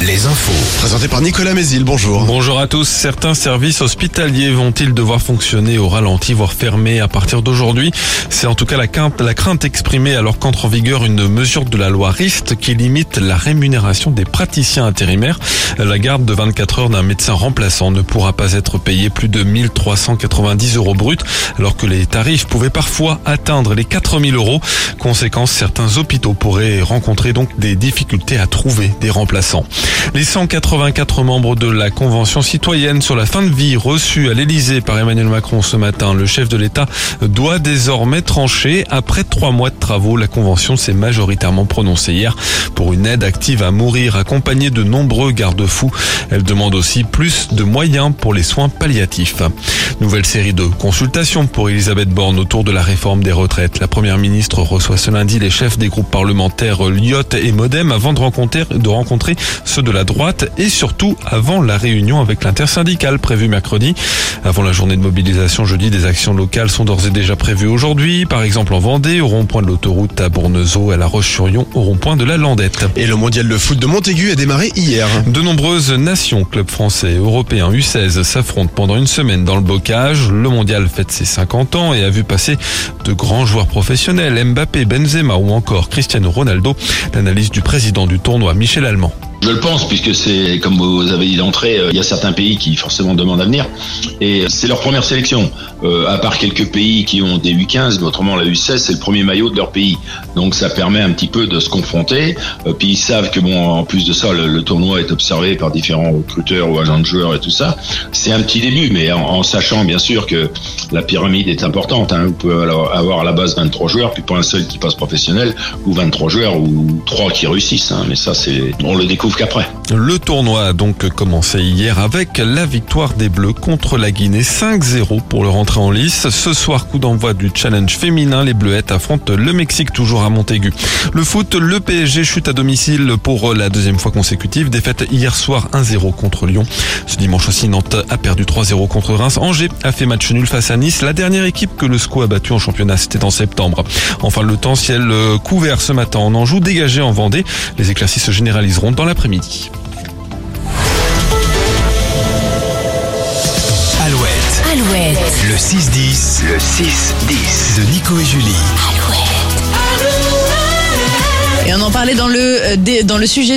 Les infos. Présenté par Nicolas Mézil, bonjour. Bonjour à tous. Certains services hospitaliers vont-ils devoir fonctionner au ralenti, voire fermer à partir d'aujourd'hui? C'est en tout cas la crainte, la crainte exprimée alors qu'entre en vigueur une mesure de la loi RIST qui limite la rémunération des praticiens intérimaires. La garde de 24 heures d'un médecin remplaçant ne pourra pas être payée plus de 1390 euros bruts, alors que les tarifs pouvaient parfois atteindre les 4000 euros. Conséquence, certains hôpitaux pourraient rencontrer donc des difficultés à trouver des remplaçants. Les 184 membres de la Convention citoyenne sur la fin de vie reçue à l'Elysée par Emmanuel Macron ce matin, le chef de l'État doit désormais trancher. Après trois mois de travaux, la Convention s'est majoritairement prononcée hier pour une aide active à mourir accompagnée de nombreux garde-fous. Elle demande aussi plus de moyens pour les soins palliatifs. Nouvelle série de consultations pour Elisabeth Borne autour de la réforme des retraites. La première ministre reçoit ce lundi les chefs des groupes parlementaires Lyotte et Modem avant de rencontrer, de rencontrer ceux de la droite et surtout avant la réunion avec l'intersyndicale prévue mercredi. Avant la journée de mobilisation jeudi, des actions locales sont d'ores et déjà prévues aujourd'hui. Par exemple en Vendée, au rond-point de l'autoroute à Bournezeau, à La Roche-sur-Yon, au rond-point de la Landette. Et le mondial de foot de Montaigu a démarré hier. De nombreuses nations, clubs français, européens, U16 s'affrontent pendant une semaine dans le bocage. Le mondial fête ses 50 ans et a vu passer de grands joueurs professionnels, Mbappé, Benzema ou encore Cristiano Ronaldo. L'analyse du président du tournoi, Michel Allemand. Je le pense, puisque c'est, comme vous avez dit d'entrée, euh, il y a certains pays qui forcément demandent à venir. Et c'est leur première sélection. Euh, à part quelques pays qui ont des U15, mais autrement la U16, c'est le premier maillot de leur pays. Donc ça permet un petit peu de se confronter. Euh, puis ils savent que, bon, en plus de ça, le, tournoi est observé par différents recruteurs ou agents de joueurs et tout ça. C'est un petit début, mais en, sachant bien sûr que la pyramide est importante. Hein. Vous pouvez avoir à la base 23 joueurs, puis pas un seul qui passe professionnel, ou 23 joueurs, ou 3 qui réussissent. Hein. Mais ça, c'est, on le découvre Le tournoi a donc commencé hier avec la victoire des Bleus contre la Guinée 5-0 pour le rentrer en lice. Ce soir, coup d'envoi du challenge féminin, les Bleuettes affrontent le Mexique toujours à Montaigu. Le foot, le PSG chute à domicile pour la deuxième fois consécutive. Défaite hier soir 1-0 contre Lyon. Ce dimanche aussi, Nantes a perdu 3-0 contre Reims. Angers a fait match nul face à Nice. La dernière équipe que le SCO a battu en championnat, c'était en septembre. Enfin, le temps ciel couvert ce matin en Anjou, dégagé en Vendée. Les éclaircies se généraliseront dans l'après-midi. Alouette, Alouette, le 6-10, le 6-10. de Nico et Julie. Et on en parlait dans le, euh, dé- dans le sujet